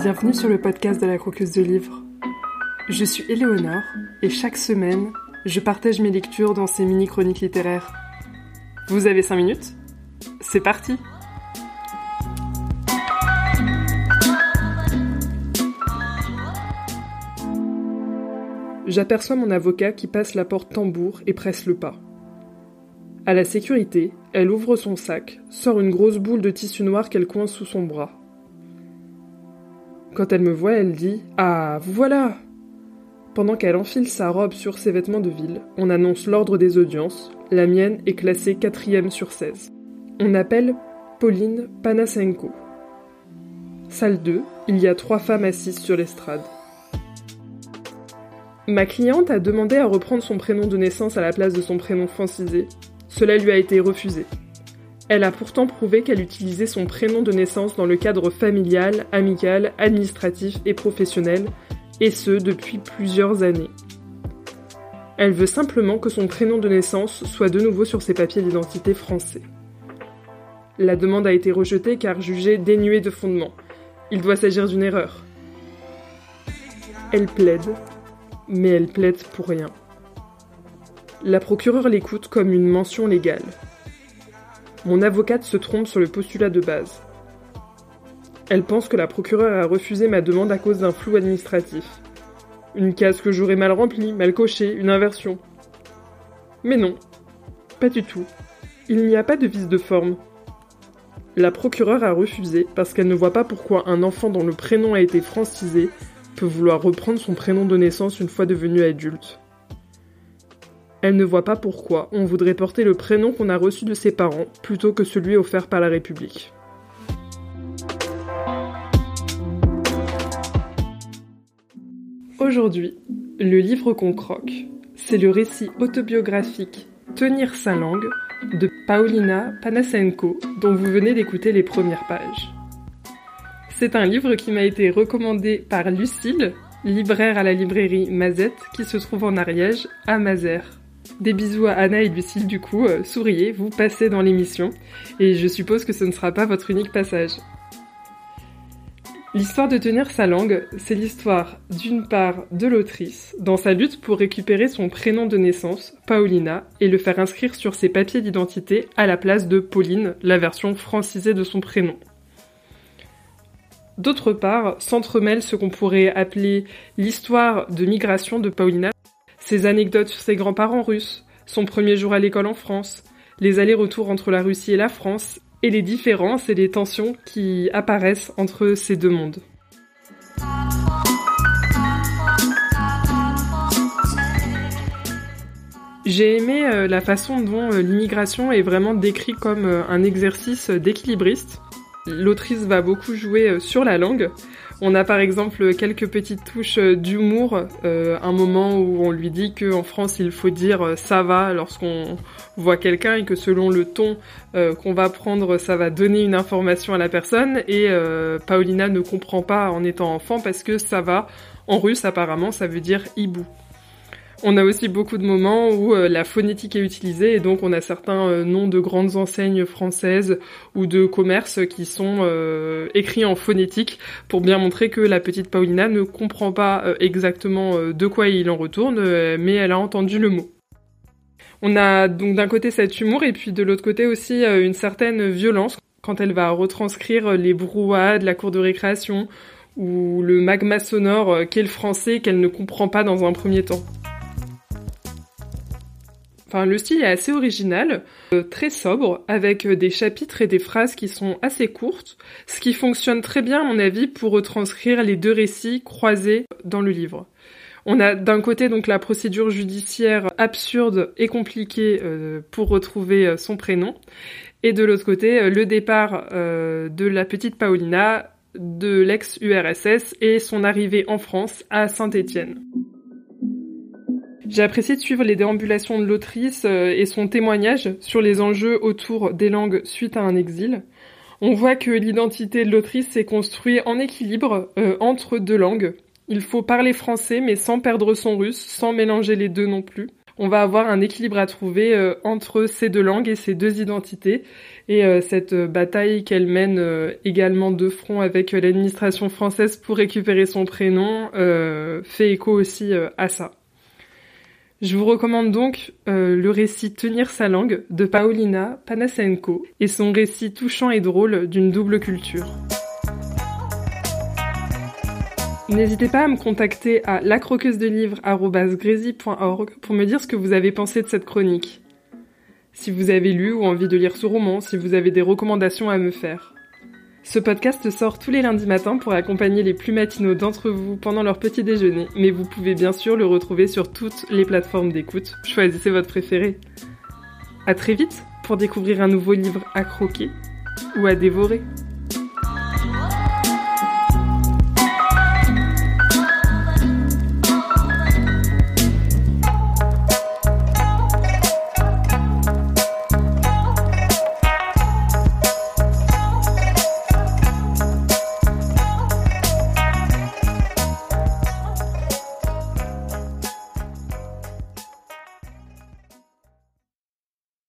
Bienvenue sur le podcast de la croqueuse de livres. Je suis Éléonore et chaque semaine, je partage mes lectures dans ces mini-chroniques littéraires. Vous avez 5 minutes? C'est parti J'aperçois mon avocat qui passe la porte tambour et presse le pas. À la sécurité, elle ouvre son sac, sort une grosse boule de tissu noir qu'elle coince sous son bras. Quand elle me voit, elle dit Ah, vous voilà Pendant qu'elle enfile sa robe sur ses vêtements de ville, on annonce l'ordre des audiences. La mienne est classée quatrième sur 16. On appelle Pauline Panasenko. Salle 2, il y a trois femmes assises sur l'estrade. Ma cliente a demandé à reprendre son prénom de naissance à la place de son prénom francisé. Cela lui a été refusé. Elle a pourtant prouvé qu'elle utilisait son prénom de naissance dans le cadre familial, amical, administratif et professionnel, et ce depuis plusieurs années. Elle veut simplement que son prénom de naissance soit de nouveau sur ses papiers d'identité français. La demande a été rejetée car jugée dénuée de fondement. Il doit s'agir d'une erreur. Elle plaide, mais elle plaide pour rien. La procureure l'écoute comme une mention légale. Mon avocate se trompe sur le postulat de base. Elle pense que la procureure a refusé ma demande à cause d'un flou administratif. Une case que j'aurais mal remplie, mal cochée, une inversion. Mais non, pas du tout. Il n'y a pas de vice de forme. La procureure a refusé parce qu'elle ne voit pas pourquoi un enfant dont le prénom a été francisé peut vouloir reprendre son prénom de naissance une fois devenu adulte. Elle ne voit pas pourquoi on voudrait porter le prénom qu'on a reçu de ses parents plutôt que celui offert par la République. Aujourd'hui, le livre qu'on croque, c'est le récit autobiographique Tenir sa langue de Paulina Panasenko dont vous venez d'écouter les premières pages. C'est un livre qui m'a été recommandé par Lucille, libraire à la librairie Mazette qui se trouve en Ariège, à Mazères. Des bisous à Anna et Lucille du coup, euh, souriez, vous passez dans l'émission, et je suppose que ce ne sera pas votre unique passage. L'histoire de tenir sa langue, c'est l'histoire d'une part de l'autrice dans sa lutte pour récupérer son prénom de naissance, Paulina, et le faire inscrire sur ses papiers d'identité à la place de Pauline, la version francisée de son prénom. D'autre part, s'entremêle ce qu'on pourrait appeler l'histoire de migration de Paulina, ses anecdotes sur ses grands-parents russes, son premier jour à l'école en France, les allers-retours entre la Russie et la France, et les différences et les tensions qui apparaissent entre ces deux mondes. J'ai aimé euh, la façon dont euh, l'immigration est vraiment décrite comme euh, un exercice d'équilibriste. L'autrice va beaucoup jouer euh, sur la langue. On a par exemple quelques petites touches euh, d'humour, euh, un moment où on lui dit qu'en France il faut dire ça va lorsqu'on voit quelqu'un et que selon le ton qu'on va prendre ça va donner une information à la personne et Paulina ne comprend pas en étant enfant parce que ça va en russe apparemment ça veut dire hibou. On a aussi beaucoup de moments où euh, la phonétique est utilisée et donc on a certains euh, noms de grandes enseignes françaises ou de commerces qui sont euh, écrits en phonétique pour bien montrer que la petite Paulina ne comprend pas exactement de quoi il en retourne, mais elle a entendu le mot. On a donc d'un côté cet humour et puis de l'autre côté aussi une certaine violence quand elle va retranscrire les brouhahas de la cour de récréation ou le magma sonore qu'est le français qu'elle ne comprend pas dans un premier temps. Enfin, le style est assez original, euh, très sobre, avec euh, des chapitres et des phrases qui sont assez courtes, ce qui fonctionne très bien à mon avis pour retranscrire les deux récits croisés dans le livre. On a d'un côté donc la procédure judiciaire absurde et compliquée euh, pour retrouver son prénom, et de l'autre côté le départ de la petite Paulina de l'ex-URSS et son arrivée en France à Saint-Étienne. J'ai apprécié de suivre les déambulations de l'autrice euh, et son témoignage sur les enjeux autour des langues suite à un exil. On voit que l'identité de l'autrice s'est construite en équilibre euh, entre deux langues. Il faut parler français mais sans perdre son russe, sans mélanger les deux non plus. On va avoir un équilibre à trouver euh, entre ces deux langues et ces deux identités. Et cette bataille qu'elle mène également de front avec l'administration française pour récupérer son prénom fait écho aussi à ça. Je vous recommande donc le récit Tenir sa langue de Paulina Panasenko et son récit touchant et drôle d'une double culture. N'hésitez pas à me contacter à lacroqueusedelivres.org pour me dire ce que vous avez pensé de cette chronique. Si vous avez lu ou envie de lire ce roman, si vous avez des recommandations à me faire. Ce podcast sort tous les lundis matins pour accompagner les plus matinaux d'entre vous pendant leur petit déjeuner, mais vous pouvez bien sûr le retrouver sur toutes les plateformes d'écoute. Choisissez votre préféré. À très vite pour découvrir un nouveau livre à croquer ou à dévorer.